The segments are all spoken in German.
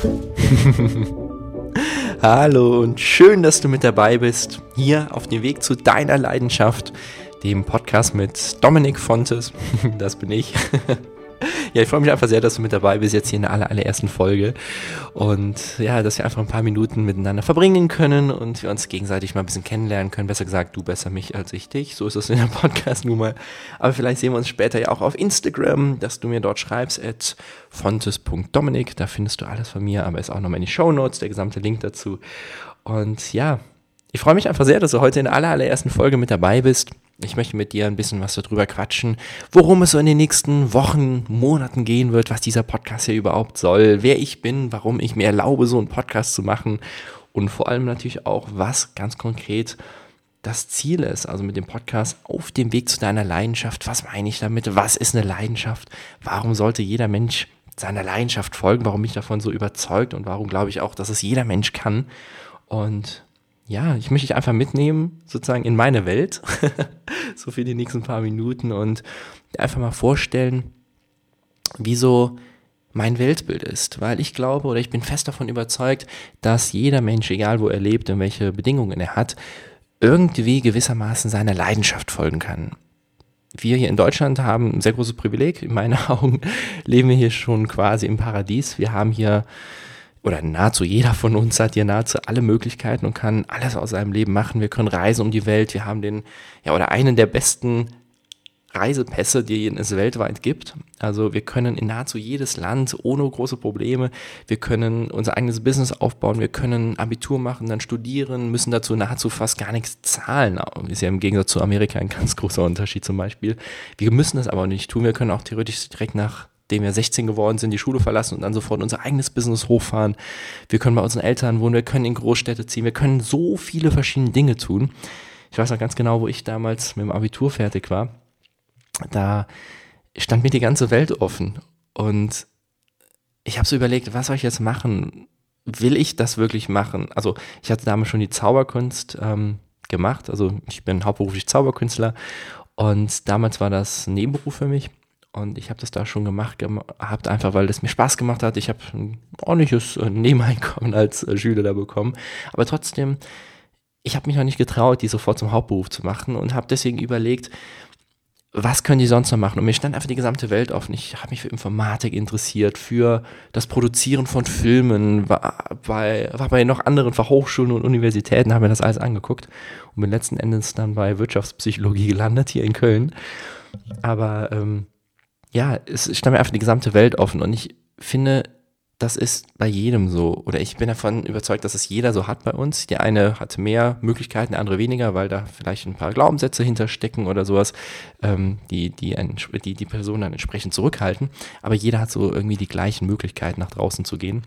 Hallo und schön, dass du mit dabei bist, hier auf dem Weg zu deiner Leidenschaft, dem Podcast mit Dominik Fontes. Das bin ich. Ja, ich freue mich einfach sehr, dass du mit dabei bist, jetzt hier in der aller, allerersten Folge. Und ja, dass wir einfach ein paar Minuten miteinander verbringen können und wir uns gegenseitig mal ein bisschen kennenlernen können. Besser gesagt, du besser mich als ich dich. So ist es in der Podcast nun mal. Aber vielleicht sehen wir uns später ja auch auf Instagram, dass du mir dort schreibst, at fontes.dominik. Da findest du alles von mir, aber ist auch nochmal in die Show Notes, der gesamte Link dazu. Und ja, ich freue mich einfach sehr, dass du heute in der aller, allerersten Folge mit dabei bist. Ich möchte mit dir ein bisschen was darüber quatschen, worum es so in den nächsten Wochen, Monaten gehen wird, was dieser Podcast hier überhaupt soll, wer ich bin, warum ich mir erlaube, so einen Podcast zu machen und vor allem natürlich auch, was ganz konkret das Ziel ist, also mit dem Podcast auf dem Weg zu deiner Leidenschaft. Was meine ich damit? Was ist eine Leidenschaft? Warum sollte jeder Mensch seiner Leidenschaft folgen? Warum bin ich davon so überzeugt und warum glaube ich auch, dass es jeder Mensch kann? Und ja, ich möchte dich einfach mitnehmen, sozusagen in meine Welt, so für die nächsten paar Minuten und einfach mal vorstellen, wie so mein Weltbild ist, weil ich glaube oder ich bin fest davon überzeugt, dass jeder Mensch, egal wo er lebt und welche Bedingungen er hat, irgendwie gewissermaßen seiner Leidenschaft folgen kann. Wir hier in Deutschland haben ein sehr großes Privileg. In meinen Augen leben wir hier schon quasi im Paradies. Wir haben hier oder nahezu jeder von uns hat hier nahezu alle Möglichkeiten und kann alles aus seinem Leben machen. Wir können reisen um die Welt. Wir haben den, ja, oder einen der besten Reisepässe, die es weltweit gibt. Also wir können in nahezu jedes Land ohne große Probleme. Wir können unser eigenes Business aufbauen. Wir können Abitur machen, dann studieren, müssen dazu nahezu fast gar nichts zahlen. Ist ja im Gegensatz zu Amerika ein ganz großer Unterschied zum Beispiel. Wir müssen das aber nicht tun. Wir können auch theoretisch direkt nach dem wir 16 geworden sind, die Schule verlassen und dann sofort unser eigenes Business hochfahren. Wir können bei unseren Eltern wohnen, wir können in Großstädte ziehen, wir können so viele verschiedene Dinge tun. Ich weiß noch ganz genau, wo ich damals mit dem Abitur fertig war. Da stand mir die ganze Welt offen und ich habe so überlegt, was soll ich jetzt machen? Will ich das wirklich machen? Also ich hatte damals schon die Zauberkunst ähm, gemacht, also ich bin hauptberuflich Zauberkünstler und damals war das ein Nebenberuf für mich und ich habe das da schon gemacht gehabt, einfach weil es mir Spaß gemacht hat. Ich habe ein ordentliches äh, Nebeneinkommen als äh, Schüler da bekommen. Aber trotzdem, ich habe mich noch nicht getraut, die sofort zum Hauptberuf zu machen und habe deswegen überlegt, was können die sonst noch machen? Und mir stand einfach die gesamte Welt offen. Ich habe mich für Informatik interessiert, für das Produzieren von Filmen, war bei, war bei noch anderen Fachhochschulen und Universitäten, habe mir das alles angeguckt und bin letzten Endes dann bei Wirtschaftspsychologie gelandet hier in Köln. Aber ähm, ja, es stand mir einfach die gesamte Welt offen und ich finde, das ist bei jedem so. Oder ich bin davon überzeugt, dass es jeder so hat bei uns. Die eine hat mehr Möglichkeiten, der andere weniger, weil da vielleicht ein paar Glaubenssätze hinterstecken oder sowas, ähm, die, die, die die Person dann entsprechend zurückhalten. Aber jeder hat so irgendwie die gleichen Möglichkeiten, nach draußen zu gehen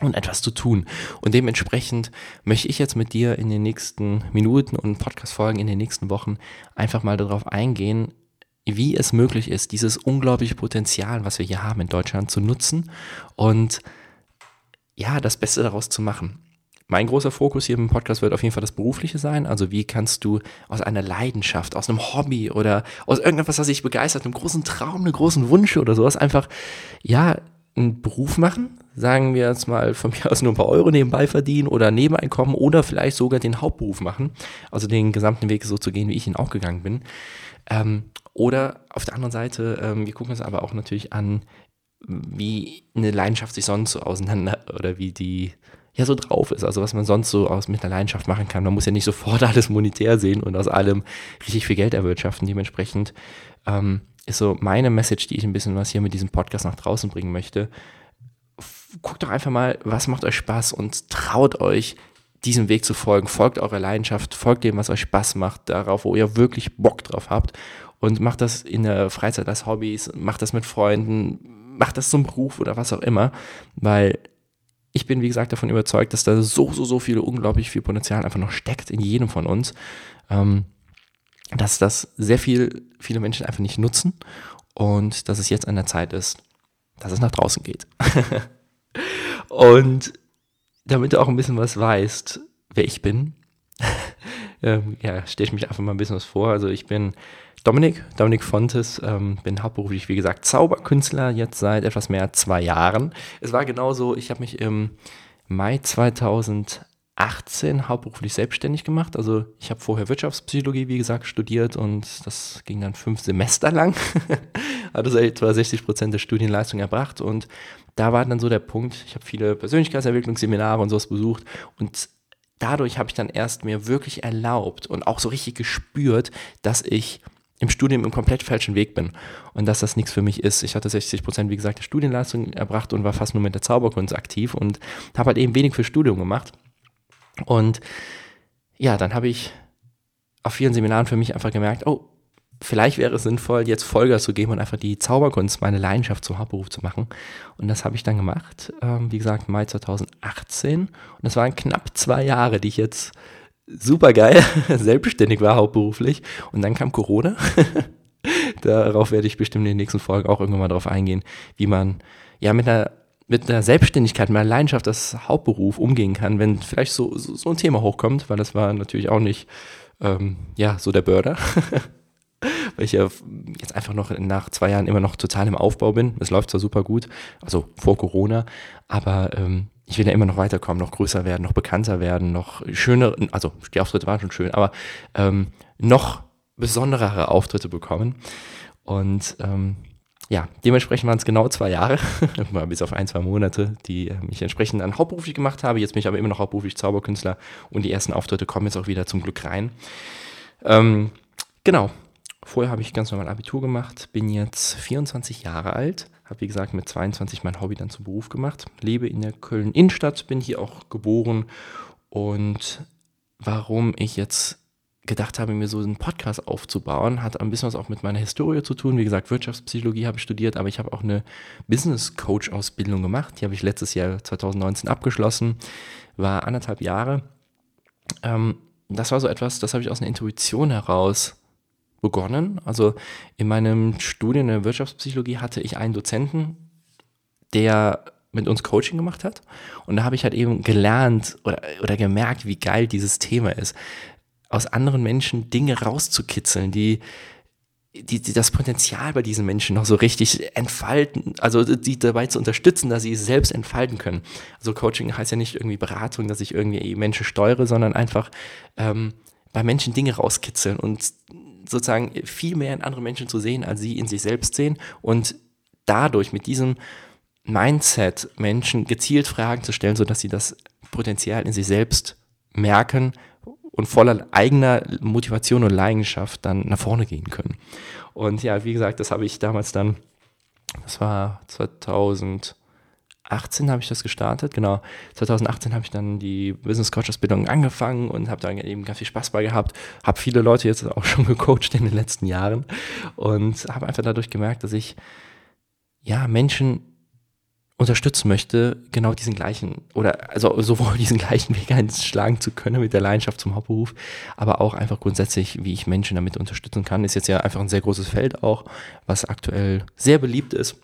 und etwas zu tun. Und dementsprechend möchte ich jetzt mit dir in den nächsten Minuten und Podcast-Folgen in den nächsten Wochen einfach mal darauf eingehen, wie es möglich ist, dieses unglaubliche Potenzial, was wir hier haben in Deutschland, zu nutzen und ja, das Beste daraus zu machen. Mein großer Fokus hier im Podcast wird auf jeden Fall das Berufliche sein. Also wie kannst du aus einer Leidenschaft, aus einem Hobby oder aus irgendetwas, was dich begeistert, einem großen Traum, einem großen Wunsch oder sowas einfach, ja, einen Beruf machen, sagen wir jetzt mal von mir aus nur ein paar Euro nebenbei verdienen oder Nebeneinkommen oder vielleicht sogar den Hauptberuf machen, also den gesamten Weg so zu gehen, wie ich ihn auch gegangen bin. Ähm, oder auf der anderen Seite, ähm, wir gucken uns aber auch natürlich an, wie eine Leidenschaft sich sonst so auseinander oder wie die ja so drauf ist, also was man sonst so aus mit einer Leidenschaft machen kann. Man muss ja nicht sofort alles monetär sehen und aus allem richtig viel Geld erwirtschaften. Dementsprechend ähm, ist so meine Message, die ich ein bisschen was hier mit diesem Podcast nach draußen bringen möchte. Guckt doch einfach mal, was macht euch Spaß und traut euch, diesem Weg zu folgen. Folgt eurer Leidenschaft, folgt dem, was euch Spaß macht, darauf, wo ihr wirklich Bock drauf habt und macht das in der Freizeit als Hobbys, macht das mit Freunden, macht das zum Beruf oder was auch immer, weil ich bin, wie gesagt, davon überzeugt, dass da so, so, so viel, unglaublich viel Potenzial einfach noch steckt in jedem von uns, ähm, dass das sehr viel, viele Menschen einfach nicht nutzen und dass es jetzt an der Zeit ist, dass es nach draußen geht. und damit du auch ein bisschen was weißt, wer ich bin, ähm, ja, stelle ich mich einfach mal ein bisschen was vor. Also ich bin Dominik, Dominik Fontes, ähm, bin hauptberuflich, wie gesagt, Zauberkünstler jetzt seit etwas mehr als zwei Jahren. Es war genauso, ich habe mich im Mai 2018 hauptberuflich selbstständig gemacht. Also ich habe vorher Wirtschaftspsychologie, wie gesagt, studiert und das ging dann fünf Semester lang. Hat also etwa 60 Prozent der Studienleistung erbracht und da war dann so der Punkt, ich habe viele Persönlichkeitsentwicklungsseminare und sowas besucht und dadurch habe ich dann erst mir wirklich erlaubt und auch so richtig gespürt, dass ich im Studium im komplett falschen Weg bin und dass das nichts für mich ist. Ich hatte 60 Prozent, wie gesagt, der Studienleistung erbracht und war fast nur mit der Zauberkunst aktiv und habe halt eben wenig für Studium gemacht. Und ja, dann habe ich auf vielen Seminaren für mich einfach gemerkt, oh, vielleicht wäre es sinnvoll, jetzt Vollgas zu geben und einfach die Zauberkunst, meine Leidenschaft zum Hauptberuf zu machen. Und das habe ich dann gemacht, ähm, wie gesagt, Mai 2018. Und das waren knapp zwei Jahre, die ich jetzt super geil selbstständig war, hauptberuflich. Und dann kam Corona. Darauf werde ich bestimmt in den nächsten Folgen auch irgendwann mal drauf eingehen, wie man ja mit einer mit einer Selbstständigkeit, mit einer Leidenschaft als Hauptberuf umgehen kann, wenn vielleicht so, so, so ein Thema hochkommt, weil das war natürlich auch nicht ähm, ja, so der Börder. weil ich ja jetzt einfach noch nach zwei Jahren immer noch total im Aufbau bin. Es läuft zwar super gut, also vor Corona, aber ähm, ich will ja immer noch weiterkommen, noch größer werden, noch bekannter werden, noch schönere, also die Auftritte waren schon schön, aber ähm, noch besonderere Auftritte bekommen. Und ähm, ja, dementsprechend waren es genau zwei Jahre, bis auf ein, zwei Monate, die ähm, ich entsprechend dann hauptberuflich gemacht habe. Jetzt bin ich aber immer noch hauptberuflich Zauberkünstler und die ersten Auftritte kommen jetzt auch wieder zum Glück rein. Ähm, genau, Vorher habe ich ganz normal Abitur gemacht, bin jetzt 24 Jahre alt, habe wie gesagt mit 22 mein Hobby dann zum Beruf gemacht, lebe in der Köln Innenstadt, bin hier auch geboren und warum ich jetzt gedacht habe, mir so einen Podcast aufzubauen, hat ein bisschen was auch mit meiner Historie zu tun. Wie gesagt, Wirtschaftspsychologie habe ich studiert, aber ich habe auch eine Business Coach Ausbildung gemacht. Die habe ich letztes Jahr 2019 abgeschlossen, war anderthalb Jahre. Ähm, das war so etwas, das habe ich aus einer Intuition heraus begonnen. Also in meinem Studium in der Wirtschaftspsychologie hatte ich einen Dozenten, der mit uns Coaching gemacht hat. Und da habe ich halt eben gelernt oder, oder gemerkt, wie geil dieses Thema ist, aus anderen Menschen Dinge rauszukitzeln, die, die, die das Potenzial bei diesen Menschen noch so richtig entfalten, also die dabei zu unterstützen, dass sie es selbst entfalten können. Also Coaching heißt ja nicht irgendwie Beratung, dass ich irgendwie Menschen steuere, sondern einfach ähm, bei Menschen Dinge rauskitzeln und sozusagen viel mehr in andere Menschen zu sehen, als sie in sich selbst sehen und dadurch mit diesem Mindset Menschen gezielt Fragen zu stellen, sodass sie das Potenzial in sich selbst merken und voller eigener Motivation und Leidenschaft dann nach vorne gehen können. Und ja, wie gesagt, das habe ich damals dann, das war 2000 2018 habe ich das gestartet, genau. 2018 habe ich dann die Business Coach Ausbildung angefangen und habe da eben ganz viel Spaß bei gehabt. Habe viele Leute jetzt auch schon gecoacht in den letzten Jahren und habe einfach dadurch gemerkt, dass ich ja Menschen unterstützen möchte, genau diesen gleichen oder also sowohl diesen gleichen Weg einschlagen zu können mit der Leidenschaft zum Hauptberuf, aber auch einfach grundsätzlich, wie ich Menschen damit unterstützen kann, ist jetzt ja einfach ein sehr großes Feld auch, was aktuell sehr beliebt ist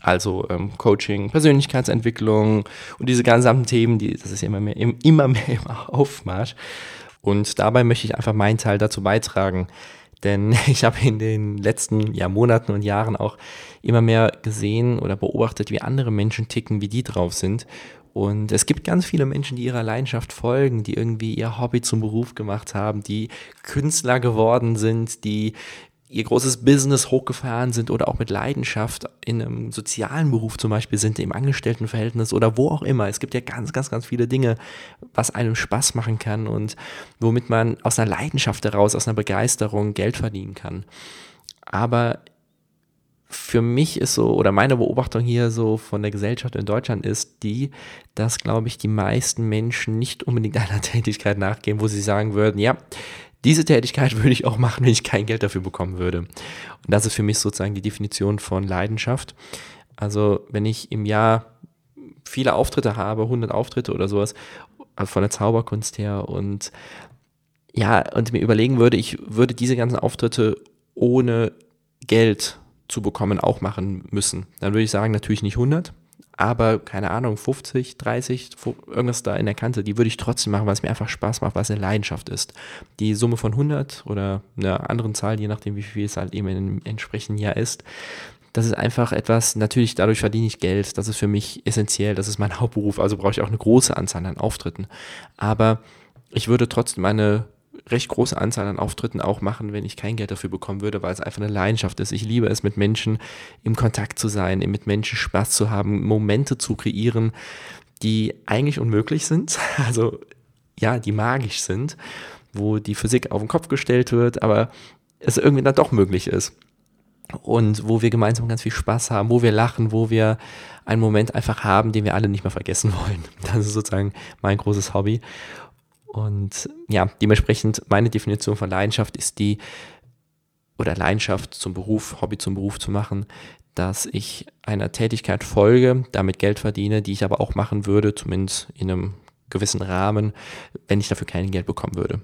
also ähm, Coaching, Persönlichkeitsentwicklung und diese gesamten Themen, die, das ist ja immer mehr, immer mehr im Aufmarsch. Und dabei möchte ich einfach meinen Teil dazu beitragen. Denn ich habe in den letzten ja, Monaten und Jahren auch immer mehr gesehen oder beobachtet, wie andere Menschen ticken, wie die drauf sind. Und es gibt ganz viele Menschen, die ihrer Leidenschaft folgen, die irgendwie ihr Hobby zum Beruf gemacht haben, die Künstler geworden sind, die ihr großes Business hochgefahren sind oder auch mit Leidenschaft in einem sozialen Beruf zum Beispiel sind, im Angestelltenverhältnis oder wo auch immer. Es gibt ja ganz, ganz, ganz viele Dinge, was einem Spaß machen kann und womit man aus einer Leidenschaft heraus, aus einer Begeisterung Geld verdienen kann. Aber für mich ist so, oder meine Beobachtung hier so von der Gesellschaft in Deutschland ist die, dass, glaube ich, die meisten Menschen nicht unbedingt einer Tätigkeit nachgehen, wo sie sagen würden, ja, diese Tätigkeit würde ich auch machen, wenn ich kein Geld dafür bekommen würde. Und das ist für mich sozusagen die Definition von Leidenschaft. Also wenn ich im Jahr viele Auftritte habe, 100 Auftritte oder sowas, also von der Zauberkunst her und ja, und mir überlegen würde, ich würde diese ganzen Auftritte ohne Geld zu bekommen auch machen müssen. Dann würde ich sagen, natürlich nicht 100, aber keine Ahnung, 50, 30, irgendwas da in der Kante, die würde ich trotzdem machen, weil es mir einfach Spaß macht, weil es eine Leidenschaft ist. Die Summe von 100 oder einer anderen Zahl, je nachdem, wie viel es halt eben im entsprechenden Jahr ist, das ist einfach etwas, natürlich dadurch verdiene ich Geld, das ist für mich essentiell, das ist mein Hauptberuf, also brauche ich auch eine große Anzahl an Auftritten. Aber ich würde trotzdem eine recht große Anzahl an Auftritten auch machen, wenn ich kein Geld dafür bekommen würde, weil es einfach eine Leidenschaft ist. Ich liebe es, mit Menschen im Kontakt zu sein, mit Menschen Spaß zu haben, Momente zu kreieren, die eigentlich unmöglich sind, also ja, die magisch sind, wo die Physik auf den Kopf gestellt wird, aber es irgendwie dann doch möglich ist. Und wo wir gemeinsam ganz viel Spaß haben, wo wir lachen, wo wir einen Moment einfach haben, den wir alle nicht mehr vergessen wollen. Das ist sozusagen mein großes Hobby. Und ja, dementsprechend meine Definition von Leidenschaft ist die, oder Leidenschaft zum Beruf, Hobby zum Beruf zu machen, dass ich einer Tätigkeit folge, damit Geld verdiene, die ich aber auch machen würde, zumindest in einem gewissen Rahmen, wenn ich dafür kein Geld bekommen würde.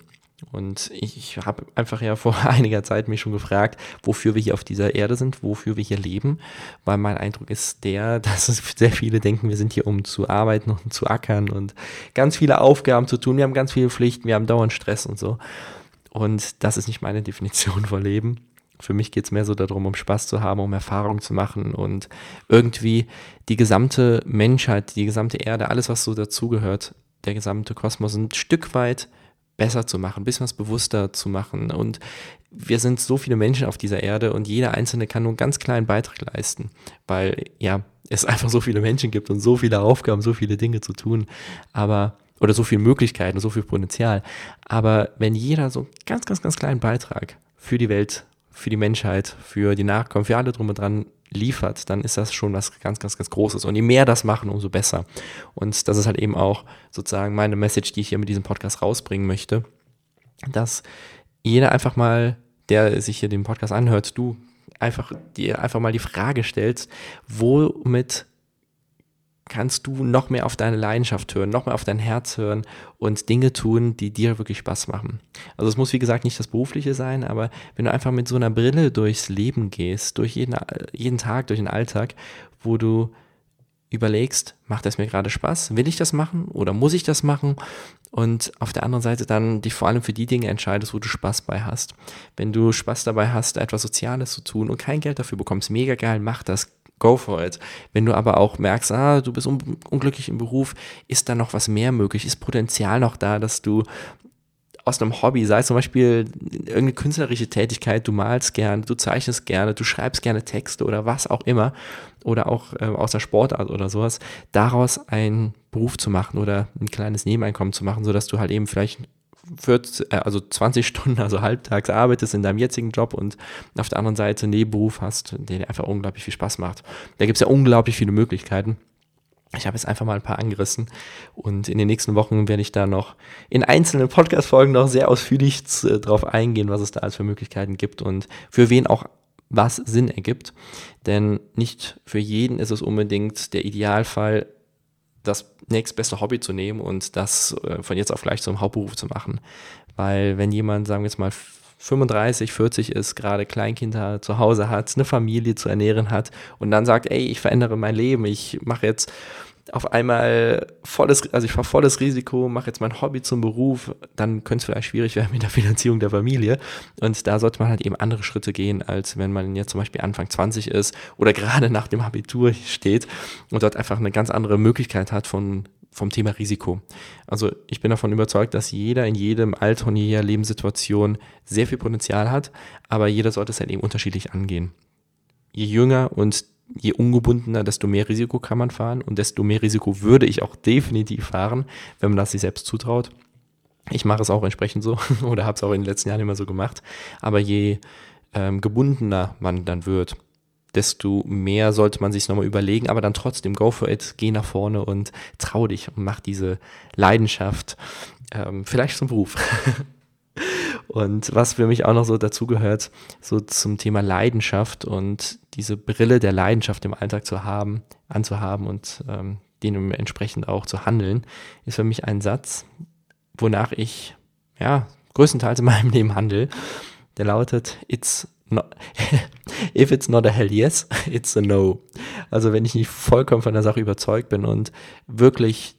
Und ich habe einfach ja vor einiger Zeit mich schon gefragt, wofür wir hier auf dieser Erde sind, wofür wir hier leben, weil mein Eindruck ist der, dass sehr viele denken, wir sind hier, um zu arbeiten und zu ackern und ganz viele Aufgaben zu tun. Wir haben ganz viele Pflichten, wir haben dauernd Stress und so. Und das ist nicht meine Definition von Leben. Für mich geht es mehr so darum, um Spaß zu haben, um Erfahrung zu machen und irgendwie die gesamte Menschheit, die gesamte Erde, alles, was so dazugehört, der gesamte Kosmos ein Stück weit besser zu machen, ein bisschen was bewusster zu machen. Und wir sind so viele Menschen auf dieser Erde und jeder Einzelne kann nur einen ganz kleinen Beitrag leisten, weil ja, es einfach so viele Menschen gibt und so viele Aufgaben, so viele Dinge zu tun, aber oder so viele Möglichkeiten, so viel Potenzial. Aber wenn jeder so einen ganz, ganz, ganz kleinen Beitrag für die Welt, für die Menschheit, für die Nachkommen, für alle drum und dran liefert, dann ist das schon was ganz, ganz, ganz Großes. Und je mehr das machen, umso besser. Und das ist halt eben auch sozusagen meine Message, die ich hier mit diesem Podcast rausbringen möchte, dass jeder einfach mal, der sich hier den Podcast anhört, du einfach dir einfach mal die Frage stellst, womit kannst du noch mehr auf deine Leidenschaft hören, noch mehr auf dein Herz hören und Dinge tun, die dir wirklich Spaß machen. Also es muss wie gesagt nicht das Berufliche sein, aber wenn du einfach mit so einer Brille durchs Leben gehst, durch jeden, jeden Tag, durch den Alltag, wo du überlegst, macht das mir gerade Spaß? Will ich das machen oder muss ich das machen? Und auf der anderen Seite dann dich vor allem für die Dinge entscheidest, wo du Spaß bei hast. Wenn du Spaß dabei hast, etwas Soziales zu tun und kein Geld dafür bekommst, mega geil, mach das, go for it. Wenn du aber auch merkst, ah, du bist un unglücklich im Beruf, ist da noch was mehr möglich? Ist Potenzial noch da, dass du aus einem Hobby, sei es zum Beispiel irgendeine künstlerische Tätigkeit, du malst gerne, du zeichnest gerne, du schreibst gerne Texte oder was auch immer, oder auch äh, aus der Sportart oder sowas, daraus einen Beruf zu machen oder ein kleines Nebeneinkommen zu machen, sodass du halt eben vielleicht 40, äh, also 20 Stunden, also halbtags arbeitest in deinem jetzigen Job und auf der anderen Seite einen Nebenberuf hast, der dir einfach unglaublich viel Spaß macht. Da gibt es ja unglaublich viele Möglichkeiten. Ich habe jetzt einfach mal ein paar angerissen und in den nächsten Wochen werde ich da noch in einzelnen Podcast-Folgen noch sehr ausführlich äh, drauf eingehen, was es da als für Möglichkeiten gibt und für wen auch was Sinn ergibt. Denn nicht für jeden ist es unbedingt der Idealfall, das nächstbeste Hobby zu nehmen und das äh, von jetzt auf gleich zum Hauptberuf zu machen. Weil wenn jemand, sagen wir jetzt mal, 35, 40 ist, gerade Kleinkinder zu Hause hat, eine Familie zu ernähren hat und dann sagt, ey, ich verändere mein Leben, ich mache jetzt auf einmal volles, also ich fahre volles Risiko, mache jetzt mein Hobby zum Beruf, dann könnte es vielleicht schwierig werden mit der Finanzierung der Familie. Und da sollte man halt eben andere Schritte gehen, als wenn man jetzt zum Beispiel Anfang 20 ist oder gerade nach dem Abitur steht und dort einfach eine ganz andere Möglichkeit hat von vom Thema Risiko. Also ich bin davon überzeugt, dass jeder in jedem Alter und jeder Lebenssituation sehr viel Potenzial hat, aber jeder sollte es halt eben unterschiedlich angehen. Je jünger und je ungebundener, desto mehr Risiko kann man fahren und desto mehr Risiko würde ich auch definitiv fahren, wenn man das sich selbst zutraut. Ich mache es auch entsprechend so oder habe es auch in den letzten Jahren immer so gemacht. Aber je ähm, gebundener man dann wird, desto mehr sollte man sich nochmal überlegen, aber dann trotzdem go for it, geh nach vorne und trau dich und mach diese Leidenschaft ähm, vielleicht zum Beruf. Und was für mich auch noch so dazugehört, so zum Thema Leidenschaft und diese Brille der Leidenschaft im Alltag zu haben, anzuhaben und ähm, entsprechend auch zu handeln, ist für mich ein Satz, wonach ich ja größtenteils in meinem Leben handle. Der lautet: It's not, if it's not a hell yes, it's a no. Also wenn ich nicht vollkommen von der Sache überzeugt bin und wirklich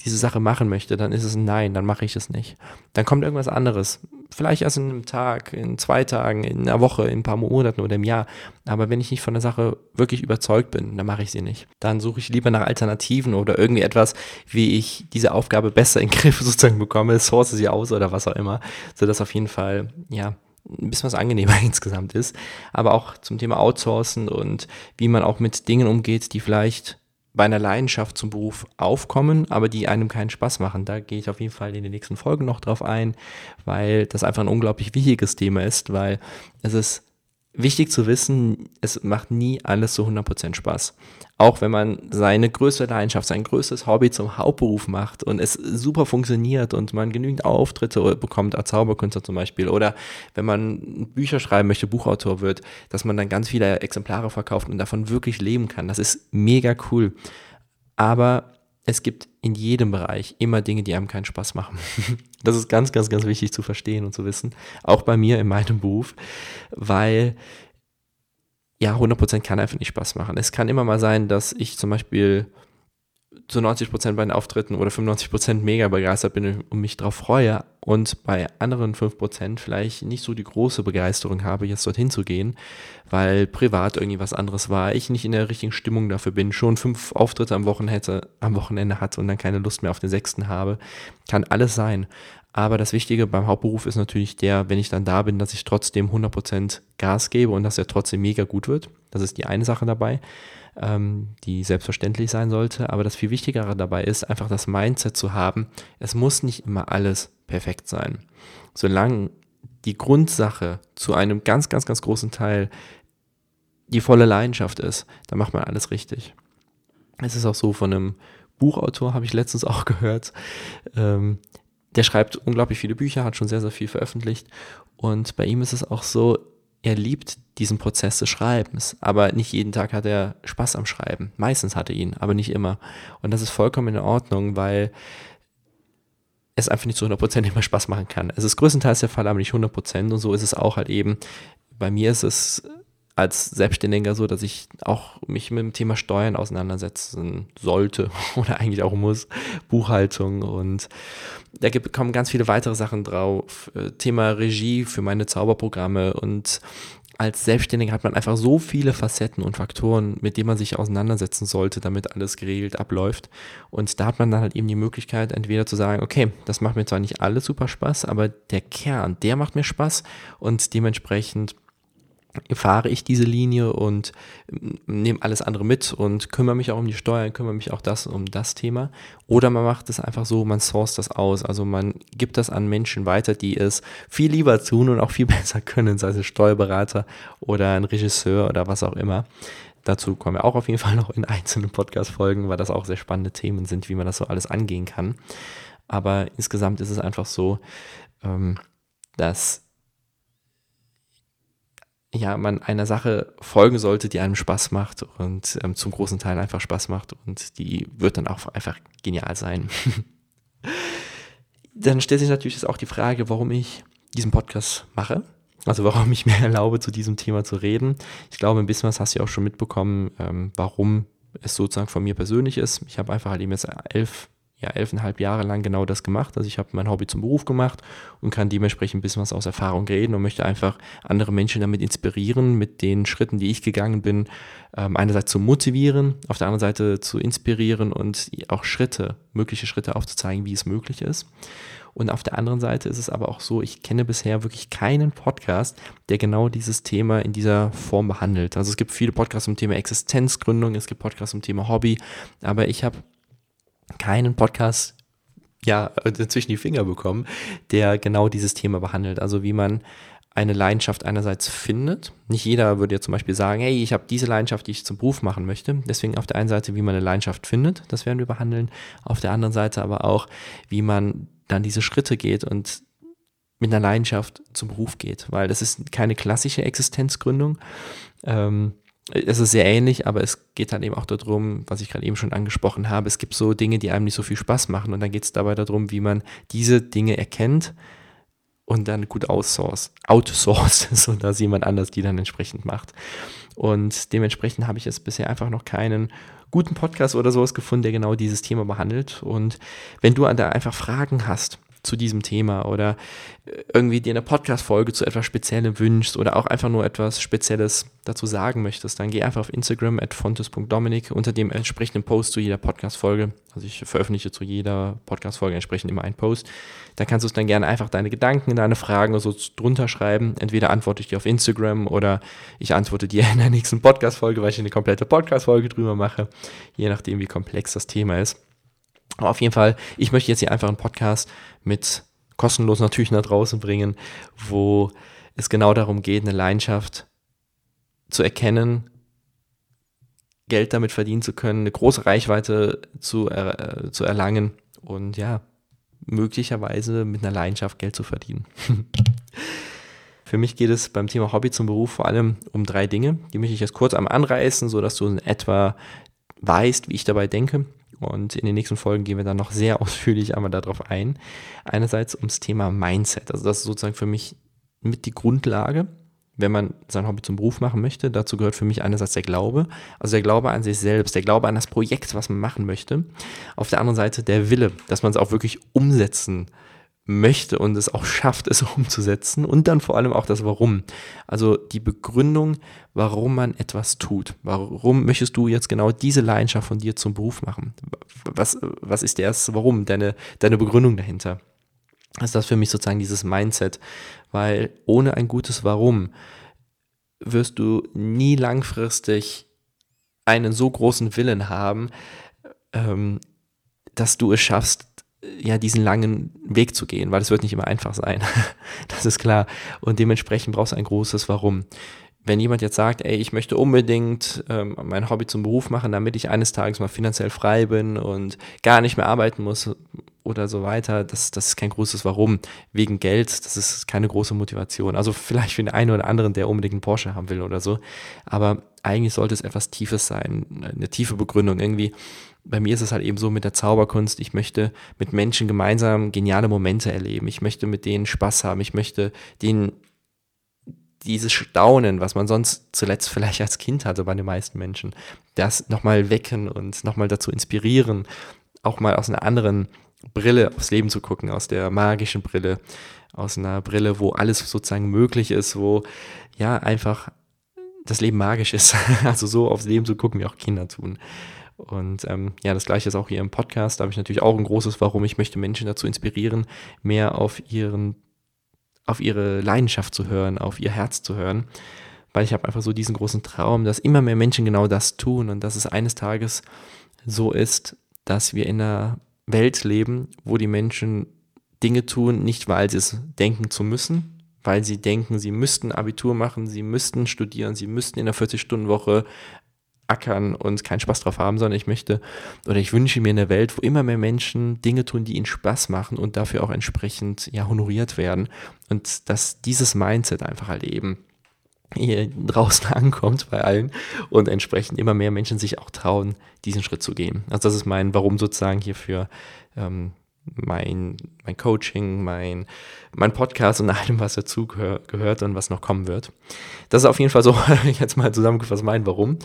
diese Sache machen möchte, dann ist es ein Nein, dann mache ich es nicht. Dann kommt irgendwas anderes. Vielleicht erst in einem Tag, in zwei Tagen, in einer Woche, in ein paar Monaten oder im Jahr. Aber wenn ich nicht von der Sache wirklich überzeugt bin, dann mache ich sie nicht. Dann suche ich lieber nach Alternativen oder irgendwie etwas, wie ich diese Aufgabe besser in den Griff sozusagen bekomme, source sie aus oder was auch immer, sodass auf jeden Fall, ja, ein bisschen was angenehmer insgesamt ist. Aber auch zum Thema Outsourcen und wie man auch mit Dingen umgeht, die vielleicht bei einer Leidenschaft zum Beruf aufkommen, aber die einem keinen Spaß machen. Da gehe ich auf jeden Fall in den nächsten Folgen noch drauf ein, weil das einfach ein unglaublich wichtiges Thema ist, weil es ist wichtig zu wissen, es macht nie alles so 100% Spaß. Auch wenn man seine größte Leidenschaft, sein größtes Hobby zum Hauptberuf macht und es super funktioniert und man genügend Auftritte bekommt als Zauberkünstler zum Beispiel oder wenn man Bücher schreiben möchte, Buchautor wird, dass man dann ganz viele Exemplare verkauft und davon wirklich leben kann. Das ist mega cool. Aber es gibt in jedem Bereich immer Dinge, die einem keinen Spaß machen. Das ist ganz, ganz, ganz wichtig zu verstehen und zu wissen. Auch bei mir in meinem Beruf, weil ja, 100% kann einfach nicht Spaß machen. Es kann immer mal sein, dass ich zum Beispiel zu 90 Prozent bei den Auftritten oder 95 Prozent mega begeistert bin und mich darauf freue und bei anderen 5 Prozent vielleicht nicht so die große Begeisterung habe, jetzt dorthin zu gehen, weil privat irgendwie was anderes war, ich nicht in der richtigen Stimmung dafür bin, schon fünf Auftritte am Wochenende, am Wochenende hatte und dann keine Lust mehr auf den sechsten habe, kann alles sein. Aber das Wichtige beim Hauptberuf ist natürlich der, wenn ich dann da bin, dass ich trotzdem 100% Gas gebe und dass er trotzdem mega gut wird. Das ist die eine Sache dabei ähm, die selbstverständlich sein sollte. Aber das viel Wichtigere dabei ist, einfach das Mindset zu haben, es muss nicht immer alles perfekt sein. Solange die Grundsache zu einem ganz, ganz, ganz großen Teil die volle Leidenschaft ist, dann macht man alles richtig. Es ist auch so von einem Buchautor, habe ich letztens auch gehört. Ähm, der schreibt unglaublich viele Bücher, hat schon sehr, sehr viel veröffentlicht. Und bei ihm ist es auch so, er liebt diesen Prozess des Schreibens, aber nicht jeden Tag hat er Spaß am Schreiben. Meistens hat er ihn, aber nicht immer. Und das ist vollkommen in Ordnung, weil es einfach nicht zu 100% immer Spaß machen kann. Es ist größtenteils der Fall, aber nicht 100% und so ist es auch halt eben. Bei mir ist es als Selbstständiger so, dass ich auch mich mit dem Thema Steuern auseinandersetzen sollte oder eigentlich auch muss, Buchhaltung und da kommen ganz viele weitere Sachen drauf. Äh, Thema Regie für meine Zauberprogramme und als Selbstständiger hat man einfach so viele Facetten und Faktoren, mit denen man sich auseinandersetzen sollte, damit alles geregelt abläuft. Und da hat man dann halt eben die Möglichkeit, entweder zu sagen, okay, das macht mir zwar nicht alles super Spaß, aber der Kern, der macht mir Spaß und dementsprechend fahre ich diese Linie und ähm, nehme alles andere mit und kümmere mich auch um die Steuern, kümmere mich auch das um das Thema. Oder man macht es einfach so, man source das aus. Also man gibt das an Menschen weiter, die es viel lieber tun und auch viel besser können, sei es ein Steuerberater oder ein Regisseur oder was auch immer. Dazu kommen wir auch auf jeden Fall noch in einzelnen Podcast-Folgen, weil das auch sehr spannende Themen sind, wie man das so alles angehen kann. Aber insgesamt ist es einfach so, ähm, dass ja, man einer Sache folgen sollte, die einem Spaß macht und ähm, zum großen Teil einfach Spaß macht und die wird dann auch einfach genial sein. dann stellt sich natürlich auch die Frage, warum ich diesen Podcast mache. Also warum ich mir erlaube, zu diesem Thema zu reden. Ich glaube, ein bisschen was hast du ja auch schon mitbekommen, ähm, warum es sozusagen von mir persönlich ist. Ich habe einfach halt eben jetzt elf ja, elfeinhalb Jahre lang genau das gemacht. Also ich habe mein Hobby zum Beruf gemacht und kann dementsprechend ein bisschen was aus Erfahrung reden und möchte einfach andere Menschen damit inspirieren, mit den Schritten, die ich gegangen bin, ähm, einerseits zu motivieren, auf der anderen Seite zu inspirieren und auch Schritte, mögliche Schritte aufzuzeigen, wie es möglich ist. Und auf der anderen Seite ist es aber auch so, ich kenne bisher wirklich keinen Podcast, der genau dieses Thema in dieser Form behandelt. Also es gibt viele Podcasts zum Thema Existenzgründung, es gibt Podcasts zum Thema Hobby, aber ich habe keinen Podcast ja äh, zwischen die Finger bekommen, der genau dieses Thema behandelt. Also wie man eine Leidenschaft einerseits findet. Nicht jeder würde ja zum Beispiel sagen, hey, ich habe diese Leidenschaft, die ich zum Beruf machen möchte. Deswegen auf der einen Seite, wie man eine Leidenschaft findet, das werden wir behandeln. Auf der anderen Seite aber auch, wie man dann diese Schritte geht und mit einer Leidenschaft zum Beruf geht, weil das ist keine klassische Existenzgründung. Ähm, es ist sehr ähnlich, aber es geht halt eben auch darum, was ich gerade eben schon angesprochen habe. Es gibt so Dinge, die einem nicht so viel Spaß machen und dann geht es dabei darum, wie man diese Dinge erkennt, und dann gut outsource, outsourced, sodass jemand anders die dann entsprechend macht. Und dementsprechend habe ich jetzt bisher einfach noch keinen guten Podcast oder sowas gefunden, der genau dieses Thema behandelt. Und wenn du da einfach Fragen hast, zu diesem Thema oder äh, irgendwie dir eine Podcast-Folge zu etwas Speziellem wünschst oder auch einfach nur etwas Spezielles dazu sagen möchtest, dann geh einfach auf Instagram at fontes.dominik unter dem entsprechenden Post zu jeder Podcast-Folge. Also ich veröffentliche zu jeder Podcast-Folge entsprechend immer einen Post. Da kannst du es dann gerne einfach deine Gedanken, deine Fragen oder so drunter schreiben. Entweder antworte ich dir auf Instagram oder ich antworte dir in der nächsten Podcast-Folge, weil ich eine komplette Podcast-Folge drüber mache, je nachdem, wie komplex das Thema ist. Aber auf jeden Fall, ich möchte jetzt hier einfach einen Podcast mit kostenlos natürlich nach draußen bringen, wo es genau darum geht, eine Leidenschaft zu erkennen, Geld damit verdienen zu können, eine große Reichweite zu, äh, zu erlangen und ja, möglicherweise mit einer Leidenschaft Geld zu verdienen. Für mich geht es beim Thema Hobby zum Beruf vor allem um drei Dinge. Die möchte ich jetzt kurz am anreißen, sodass du in etwa weißt, wie ich dabei denke. Und in den nächsten Folgen gehen wir dann noch sehr ausführlich einmal darauf ein. Einerseits ums Thema Mindset. Also das ist sozusagen für mich mit die Grundlage, wenn man sein Hobby zum Beruf machen möchte. Dazu gehört für mich einerseits der Glaube, also der Glaube an sich selbst, der Glaube an das Projekt, was man machen möchte. Auf der anderen Seite der Wille, dass man es auch wirklich umsetzen möchte und es auch schafft, es umzusetzen und dann vor allem auch das Warum. Also die Begründung, warum man etwas tut. Warum möchtest du jetzt genau diese Leidenschaft von dir zum Beruf machen? Was, was ist das Warum, deine, deine Begründung dahinter? Das ist das für mich sozusagen dieses Mindset, weil ohne ein gutes Warum wirst du nie langfristig einen so großen Willen haben, ähm, dass du es schaffst, ja, diesen langen Weg zu gehen, weil es wird nicht immer einfach sein. das ist klar. Und dementsprechend brauchst du ein großes Warum. Wenn jemand jetzt sagt, ey, ich möchte unbedingt ähm, mein Hobby zum Beruf machen, damit ich eines Tages mal finanziell frei bin und gar nicht mehr arbeiten muss oder so weiter, das, das ist kein großes Warum. Wegen Geld, das ist keine große Motivation. Also vielleicht für den einen oder anderen, der unbedingt einen Porsche haben will oder so. Aber eigentlich sollte es etwas Tiefes sein, eine tiefe Begründung. Irgendwie, bei mir ist es halt eben so mit der Zauberkunst, ich möchte mit Menschen gemeinsam geniale Momente erleben. Ich möchte mit denen Spaß haben. Ich möchte denen dieses Staunen, was man sonst zuletzt vielleicht als Kind hatte bei den meisten Menschen, das nochmal wecken und nochmal dazu inspirieren, auch mal aus einer anderen Brille aufs Leben zu gucken, aus der magischen Brille, aus einer Brille, wo alles sozusagen möglich ist, wo ja einfach das Leben magisch ist. Also so aufs Leben zu gucken, wie auch Kinder tun. Und ähm, ja, das gleiche ist auch hier im Podcast. Da habe ich natürlich auch ein großes Warum. Ich möchte Menschen dazu inspirieren, mehr auf ihren, auf ihre Leidenschaft zu hören, auf ihr Herz zu hören. Weil ich habe einfach so diesen großen Traum, dass immer mehr Menschen genau das tun und dass es eines Tages so ist, dass wir in einer Welt leben, wo die Menschen Dinge tun, nicht weil sie es denken zu müssen, weil sie denken, sie müssten Abitur machen, sie müssten studieren, sie müssten in einer 40-Stunden-Woche ackern und keinen Spaß drauf haben, sondern ich möchte oder ich wünsche mir eine Welt, wo immer mehr Menschen Dinge tun, die ihnen Spaß machen und dafür auch entsprechend ja honoriert werden und dass dieses Mindset einfach halt eben hier draußen ankommt bei allen und entsprechend immer mehr Menschen sich auch trauen, diesen Schritt zu gehen. Also das ist mein Warum sozusagen hier für ähm, mein, mein Coaching, mein, mein Podcast und allem, was dazu gehört und was noch kommen wird. Das ist auf jeden Fall so, jetzt mal zusammengefasst mein Warum.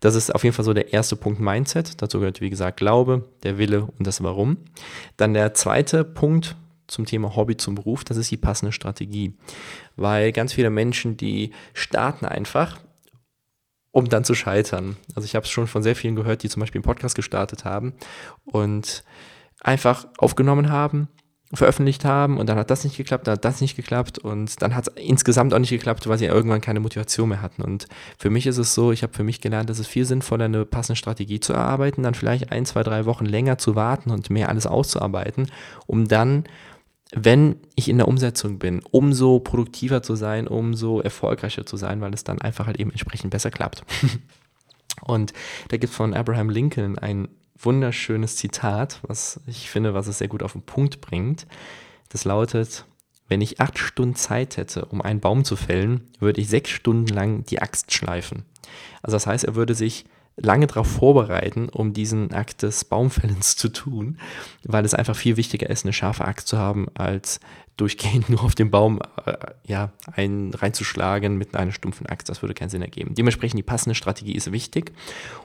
Das ist auf jeden Fall so der erste Punkt Mindset. Dazu gehört, wie gesagt, Glaube, der Wille und das Warum. Dann der zweite Punkt zum Thema Hobby zum Beruf, das ist die passende Strategie. Weil ganz viele Menschen, die starten einfach um dann zu scheitern. Also ich habe es schon von sehr vielen gehört, die zum Beispiel einen Podcast gestartet haben und einfach aufgenommen haben, veröffentlicht haben und dann hat das nicht geklappt, dann hat das nicht geklappt und dann hat es insgesamt auch nicht geklappt, weil sie irgendwann keine Motivation mehr hatten. Und für mich ist es so, ich habe für mich gelernt, dass es viel sinnvoller, eine passende Strategie zu erarbeiten, dann vielleicht ein, zwei, drei Wochen länger zu warten und mehr alles auszuarbeiten, um dann wenn ich in der Umsetzung bin, umso produktiver zu sein, umso erfolgreicher zu sein, weil es dann einfach halt eben entsprechend besser klappt. und da gibt es von Abraham Lincoln ein wunderschönes Zitat, was ich finde, was es sehr gut auf den Punkt bringt. Das lautet, wenn ich acht Stunden Zeit hätte, um einen Baum zu fällen, würde ich sechs Stunden lang die Axt schleifen. Also das heißt, er würde sich lange darauf vorbereiten, um diesen Akt des Baumfällens zu tun, weil es einfach viel wichtiger ist, eine scharfe Axt zu haben, als durchgehend nur auf den Baum äh, ja, ein, reinzuschlagen mit einer stumpfen Axt. Das würde keinen Sinn ergeben. Dementsprechend die passende Strategie ist wichtig.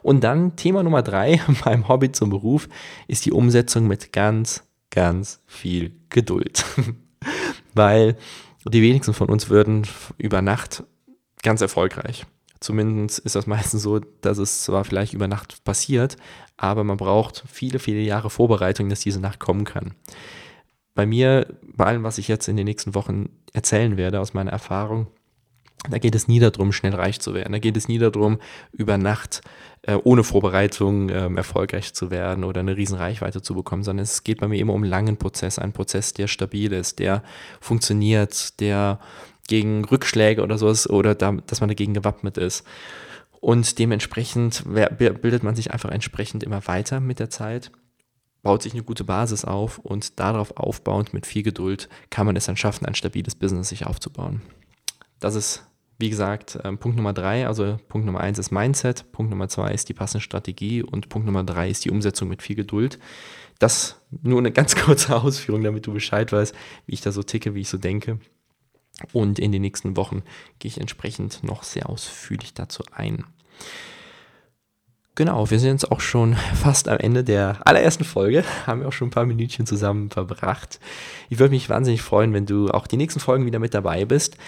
Und dann Thema Nummer drei beim Hobby zum Beruf ist die Umsetzung mit ganz, ganz viel Geduld. weil die wenigsten von uns würden über Nacht ganz erfolgreich. Zumindest ist das meistens so, dass es zwar vielleicht über Nacht passiert, aber man braucht viele, viele Jahre Vorbereitung, dass diese Nacht kommen kann. Bei mir, bei allem, was ich jetzt in den nächsten Wochen erzählen werde aus meiner Erfahrung, da geht es nie darum, schnell reich zu werden. Da geht es nie darum, über Nacht äh, ohne Vorbereitung ähm, erfolgreich zu werden oder eine riesen Reichweite zu bekommen, sondern es geht bei mir immer um einen langen Prozess, einen Prozess, der stabil ist, der funktioniert, der gegen Rückschläge oder sowas oder da, dass man dagegen gewappnet ist. Und dementsprechend bildet man sich einfach entsprechend immer weiter mit der Zeit, baut sich eine gute Basis auf und darauf aufbauend mit viel Geduld kann man es dann schaffen, ein stabiles Business sich aufzubauen. Das ist, wie gesagt, ähm, Punkt Nummer drei. Also Punkt Nummer eins ist Mindset, Punkt Nummer zwei ist die passende Strategie und Punkt Nummer drei ist die Umsetzung mit viel Geduld. Das nur eine ganz kurze Ausführung, damit du Bescheid weißt, wie ich da so ticke, wie ich so denke. Und in den nächsten Wochen gehe ich entsprechend noch sehr ausführlich dazu ein. Genau, wir sind jetzt auch schon fast am Ende der allerersten Folge, haben wir auch schon ein paar Minütchen zusammen verbracht. Ich würde mich wahnsinnig freuen, wenn du auch die nächsten Folgen wieder mit dabei bist.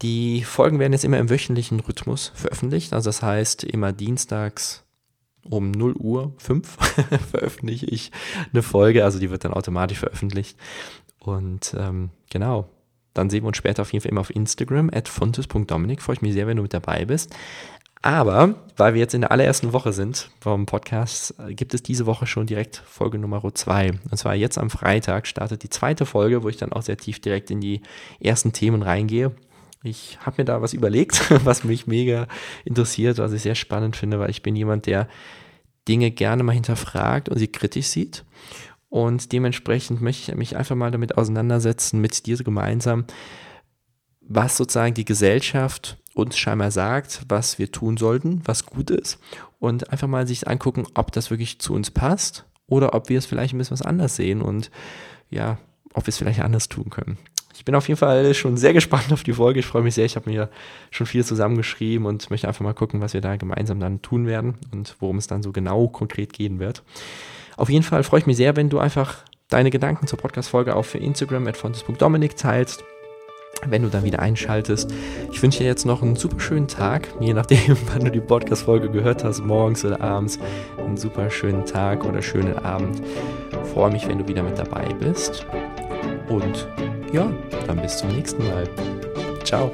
Die Folgen werden jetzt immer im wöchentlichen Rhythmus veröffentlicht, also das heißt immer dienstags um 0 Uhr 5 veröffentliche ich eine Folge, also die wird dann automatisch veröffentlicht. Und ähm, genau, dann sehen wir uns später auf jeden Fall immer auf Instagram, at fontes.dominik. Freue ich mich sehr, wenn du mit dabei bist. Aber, weil wir jetzt in der allerersten Woche sind vom Podcast, gibt es diese Woche schon direkt Folge Nummer 2. Und zwar jetzt am Freitag startet die zweite Folge, wo ich dann auch sehr tief direkt in die ersten Themen reingehe. Ich habe mir da was überlegt, was mich mega interessiert, was ich sehr spannend finde, weil ich bin jemand, der Dinge gerne mal hinterfragt und sie kritisch sieht. Und dementsprechend möchte ich mich einfach mal damit auseinandersetzen, mit dir gemeinsam, was sozusagen die Gesellschaft uns scheinbar sagt, was wir tun sollten, was gut ist. Und einfach mal sich angucken, ob das wirklich zu uns passt oder ob wir es vielleicht ein bisschen was anders sehen und ja, ob wir es vielleicht anders tun können. Ich bin auf jeden Fall schon sehr gespannt auf die Folge. Ich freue mich sehr. Ich habe mir schon viel zusammengeschrieben und möchte einfach mal gucken, was wir da gemeinsam dann tun werden und worum es dann so genau konkret gehen wird. Auf jeden Fall freue ich mich sehr, wenn du einfach deine Gedanken zur Podcast-Folge auf Instagram at fontes.dominik teilst. Wenn du dann wieder einschaltest. Ich wünsche dir jetzt noch einen super schönen Tag, je nachdem, wann du die Podcast-Folge gehört hast, morgens oder abends. Einen super schönen Tag oder schönen Abend. Freue mich, wenn du wieder mit dabei bist. Und ja, dann bis zum nächsten Mal. Ciao.